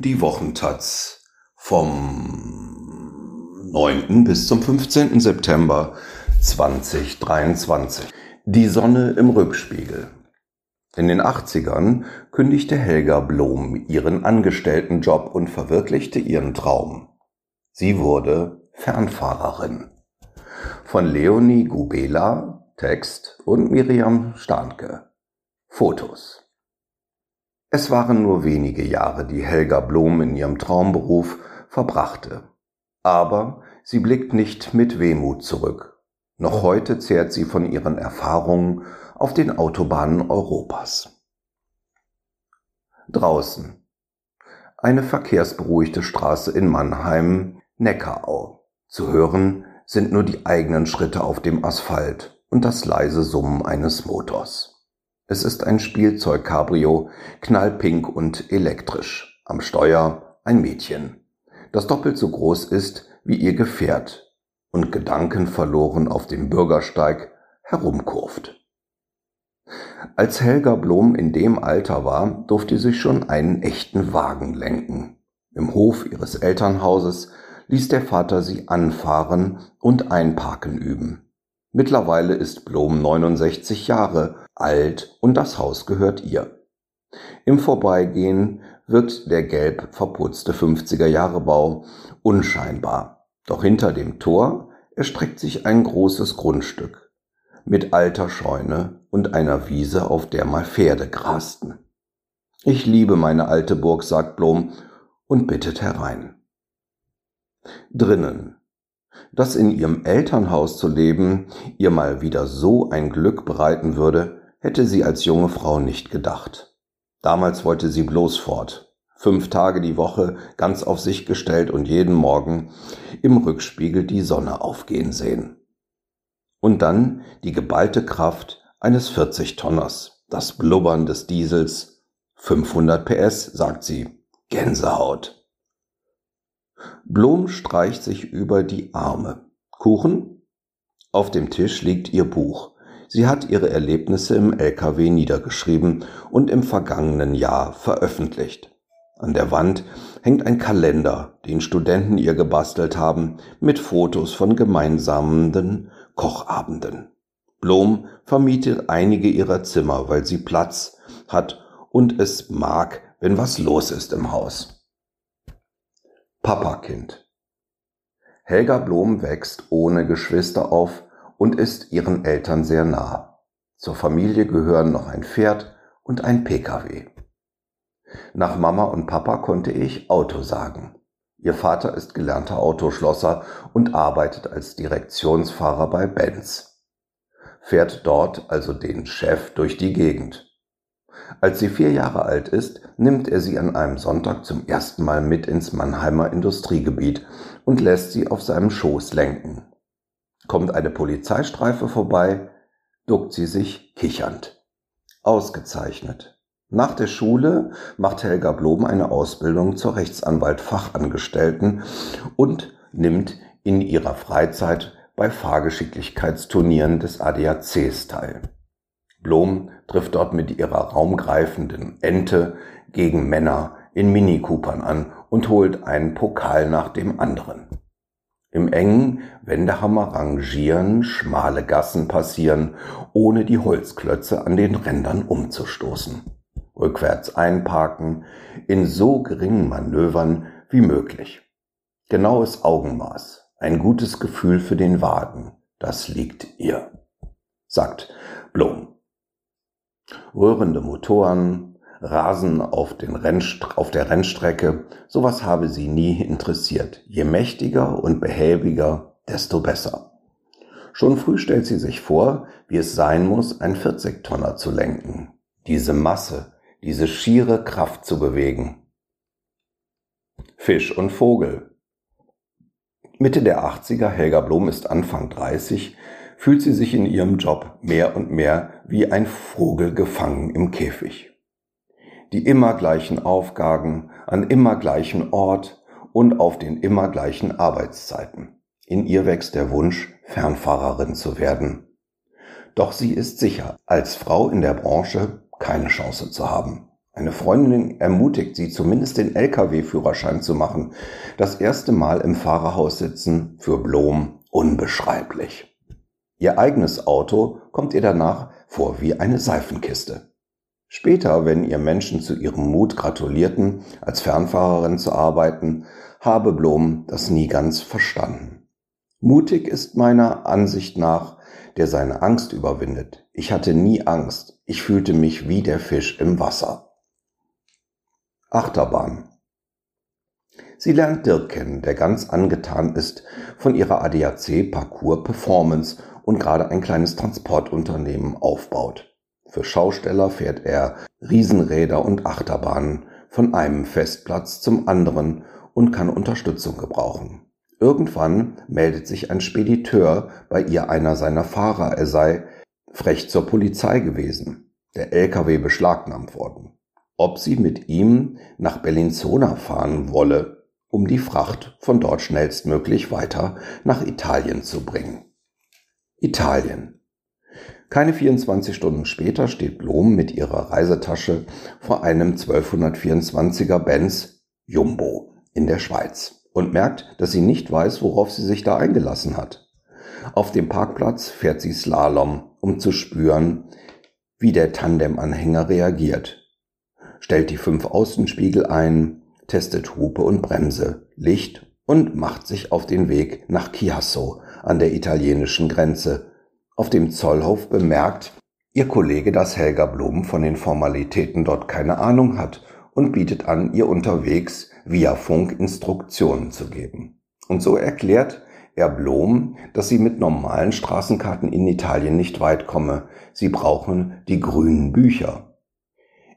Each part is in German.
Die Wochentaz vom 9. bis zum 15. September 2023. Die Sonne im Rückspiegel. In den 80ern kündigte Helga Blom ihren Angestelltenjob und verwirklichte ihren Traum. Sie wurde Fernfahrerin. Von Leonie Gubela, Text und Miriam Stahnke. Fotos. Es waren nur wenige Jahre, die Helga Blom in ihrem Traumberuf verbrachte. Aber sie blickt nicht mit Wehmut zurück. Noch heute zehrt sie von ihren Erfahrungen auf den Autobahnen Europas. Draußen. Eine verkehrsberuhigte Straße in Mannheim, Neckarau. Zu hören sind nur die eigenen Schritte auf dem Asphalt und das leise Summen eines Motors. Es ist ein Spielzeug-Cabrio, knallpink und elektrisch. Am Steuer ein Mädchen, das doppelt so groß ist wie ihr Gefährt und gedankenverloren auf dem Bürgersteig herumkurft. Als Helga Blom in dem Alter war, durfte sie schon einen echten Wagen lenken. Im Hof ihres Elternhauses ließ der Vater sie anfahren und einparken üben. Mittlerweile ist Blom 69 Jahre alt und das Haus gehört ihr. Im Vorbeigehen wird der gelb verputzte 50er Jahre Bau unscheinbar. Doch hinter dem Tor erstreckt sich ein großes Grundstück mit alter Scheune und einer Wiese, auf der mal Pferde grasten. Ich liebe meine alte Burg, sagt Blom und bittet herein. Drinnen dass in ihrem Elternhaus zu leben ihr mal wieder so ein Glück bereiten würde, hätte sie als junge Frau nicht gedacht. Damals wollte sie bloß fort. Fünf Tage die Woche ganz auf sich gestellt und jeden Morgen im Rückspiegel die Sonne aufgehen sehen. Und dann die geballte Kraft eines 40-Tonners, das Blubbern des Diesels, 500 PS, sagt sie, Gänsehaut. Blom streicht sich über die Arme. Kuchen? Auf dem Tisch liegt ihr Buch. Sie hat ihre Erlebnisse im LKW niedergeschrieben und im vergangenen Jahr veröffentlicht. An der Wand hängt ein Kalender, den Studenten ihr gebastelt haben, mit Fotos von gemeinsamen Kochabenden. Blom vermietet einige ihrer Zimmer, weil sie Platz hat und es mag, wenn was los ist im Haus. Papakind. Helga Blom wächst ohne Geschwister auf und ist ihren Eltern sehr nah. Zur Familie gehören noch ein Pferd und ein Pkw. Nach Mama und Papa konnte ich Auto sagen. Ihr Vater ist gelernter Autoschlosser und arbeitet als Direktionsfahrer bei Benz. Fährt dort also den Chef durch die Gegend. Als sie vier Jahre alt ist, nimmt er sie an einem Sonntag zum ersten Mal mit ins Mannheimer Industriegebiet und lässt sie auf seinem Schoß lenken. Kommt eine Polizeistreife vorbei, duckt sie sich kichernd. Ausgezeichnet. Nach der Schule macht Helga Blom eine Ausbildung zur Rechtsanwalt-Fachangestellten und nimmt in ihrer Freizeit bei Fahrgeschicklichkeitsturnieren des ADACs teil. Blom trifft dort mit ihrer raumgreifenden Ente gegen Männer in Mini Coopern an und holt einen Pokal nach dem anderen. Im engen Wendehammer rangieren, schmale Gassen passieren, ohne die Holzklötze an den Rändern umzustoßen. Rückwärts einparken, in so geringen Manövern wie möglich. Genaues Augenmaß, ein gutes Gefühl für den Wagen, das liegt ihr, sagt Blom. Rührende Motoren, Rasen auf, den auf der Rennstrecke, sowas habe sie nie interessiert. Je mächtiger und behäbiger, desto besser. Schon früh stellt sie sich vor, wie es sein muss, ein 40-Tonner zu lenken. Diese Masse, diese schiere Kraft zu bewegen. Fisch und Vogel. Mitte der 80er, Helga Blom ist Anfang 30, fühlt sie sich in ihrem Job mehr und mehr wie ein Vogel gefangen im Käfig. Die immer gleichen Aufgaben an immer gleichen Ort und auf den immer gleichen Arbeitszeiten. In ihr wächst der Wunsch, Fernfahrerin zu werden. Doch sie ist sicher, als Frau in der Branche keine Chance zu haben. Eine Freundin ermutigt sie, zumindest den Lkw-Führerschein zu machen. Das erste Mal im Fahrerhaus sitzen für Blom unbeschreiblich. Ihr eigenes Auto kommt ihr danach vor wie eine Seifenkiste. Später, wenn ihr Menschen zu ihrem Mut gratulierten, als Fernfahrerin zu arbeiten, habe Blom das nie ganz verstanden. Mutig ist meiner Ansicht nach, der seine Angst überwindet. Ich hatte nie Angst, ich fühlte mich wie der Fisch im Wasser. Achterbahn. Sie lernt Dirk kennen, der ganz angetan ist von ihrer ADAC Parcours Performance und gerade ein kleines Transportunternehmen aufbaut. Für Schausteller fährt er Riesenräder und Achterbahnen von einem Festplatz zum anderen und kann Unterstützung gebrauchen. Irgendwann meldet sich ein Spediteur bei ihr einer seiner Fahrer, er sei frech zur Polizei gewesen, der LKW beschlagnahmt worden ob sie mit ihm nach Bellinzona fahren wolle, um die Fracht von dort schnellstmöglich weiter nach Italien zu bringen. Italien. Keine 24 Stunden später steht Blom mit ihrer Reisetasche vor einem 1224er Benz Jumbo in der Schweiz und merkt, dass sie nicht weiß, worauf sie sich da eingelassen hat. Auf dem Parkplatz fährt sie Slalom, um zu spüren, wie der Tandemanhänger reagiert stellt die fünf Außenspiegel ein, testet Hupe und Bremse, Licht und macht sich auf den Weg nach Chiasso an der italienischen Grenze. Auf dem Zollhof bemerkt ihr Kollege, dass Helga Blum von den Formalitäten dort keine Ahnung hat und bietet an, ihr unterwegs via Funk Instruktionen zu geben. Und so erklärt er Blom, dass sie mit normalen Straßenkarten in Italien nicht weit komme. Sie brauchen die grünen Bücher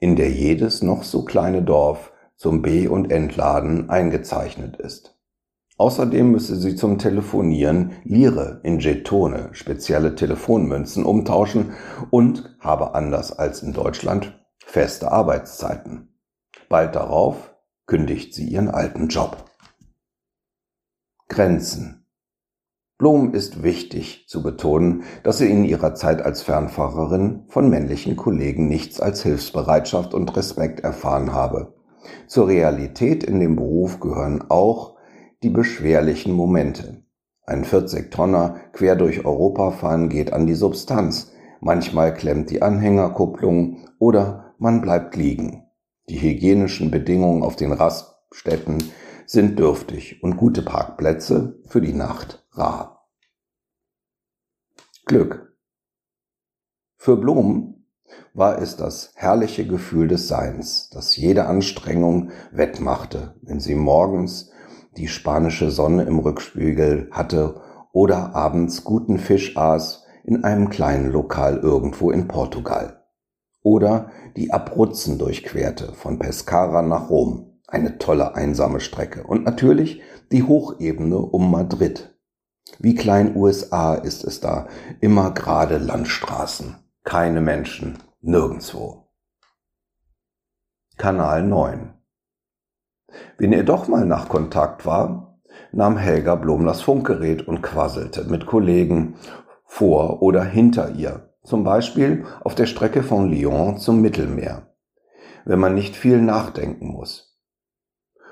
in der jedes noch so kleine Dorf zum B- und Entladen eingezeichnet ist. Außerdem müsse sie zum Telefonieren Lire in Jetone, spezielle Telefonmünzen, umtauschen und habe anders als in Deutschland feste Arbeitszeiten. Bald darauf kündigt sie ihren alten Job. Grenzen Blum ist wichtig zu betonen, dass sie in ihrer Zeit als Fernfahrerin von männlichen Kollegen nichts als Hilfsbereitschaft und Respekt erfahren habe. Zur Realität in dem Beruf gehören auch die beschwerlichen Momente. Ein 40-Tonner quer durch Europa fahren geht an die Substanz. Manchmal klemmt die Anhängerkupplung oder man bleibt liegen. Die hygienischen Bedingungen auf den Raststätten sind dürftig und gute Parkplätze für die Nacht rar. Glück. Für Blum war es das herrliche Gefühl des Seins, das jede Anstrengung wettmachte, wenn sie morgens die spanische Sonne im Rückspiegel hatte oder abends guten Fisch aß in einem kleinen Lokal irgendwo in Portugal. Oder die Abruzzen durchquerte von Pescara nach Rom eine tolle einsame Strecke. Und natürlich die Hochebene um Madrid. Wie klein USA ist es da. Immer gerade Landstraßen. Keine Menschen. Nirgendwo. Kanal 9. Wenn ihr doch mal nach Kontakt war, nahm Helga Blom das Funkgerät und quasselte mit Kollegen vor oder hinter ihr. Zum Beispiel auf der Strecke von Lyon zum Mittelmeer. Wenn man nicht viel nachdenken muss.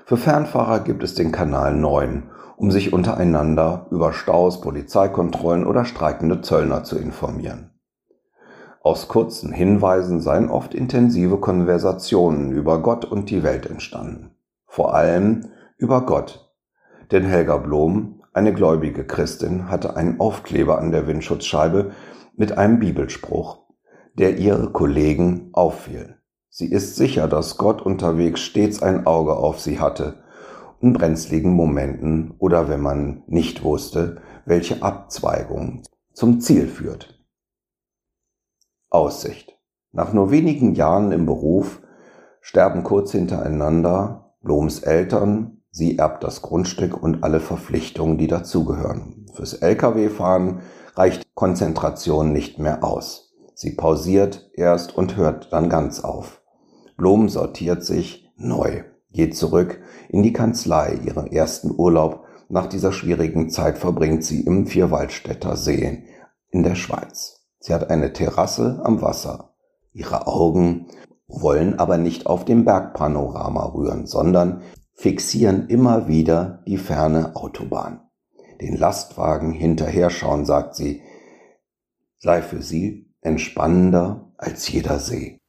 Für Fernfahrer gibt es den Kanal 9, um sich untereinander über Staus, Polizeikontrollen oder streikende Zöllner zu informieren. Aus kurzen Hinweisen seien oft intensive Konversationen über Gott und die Welt entstanden. Vor allem über Gott. Denn Helga Blom, eine gläubige Christin, hatte einen Aufkleber an der Windschutzscheibe mit einem Bibelspruch, der ihre Kollegen auffiel. Sie ist sicher, dass Gott unterwegs stets ein Auge auf sie hatte, in brenzligen Momenten oder wenn man nicht wusste, welche Abzweigung zum Ziel führt. Aussicht. Nach nur wenigen Jahren im Beruf sterben kurz hintereinander Bloms Eltern, sie erbt das Grundstück und alle Verpflichtungen, die dazugehören. Fürs Lkw-Fahren reicht Konzentration nicht mehr aus. Sie pausiert erst und hört dann ganz auf. Blom sortiert sich neu, geht zurück in die Kanzlei. Ihren ersten Urlaub nach dieser schwierigen Zeit verbringt sie im Vierwaldstätter See in der Schweiz. Sie hat eine Terrasse am Wasser. Ihre Augen wollen aber nicht auf dem Bergpanorama rühren, sondern fixieren immer wieder die ferne Autobahn. Den Lastwagen hinterher schauen, sagt sie, sei für sie entspannender als jeder See.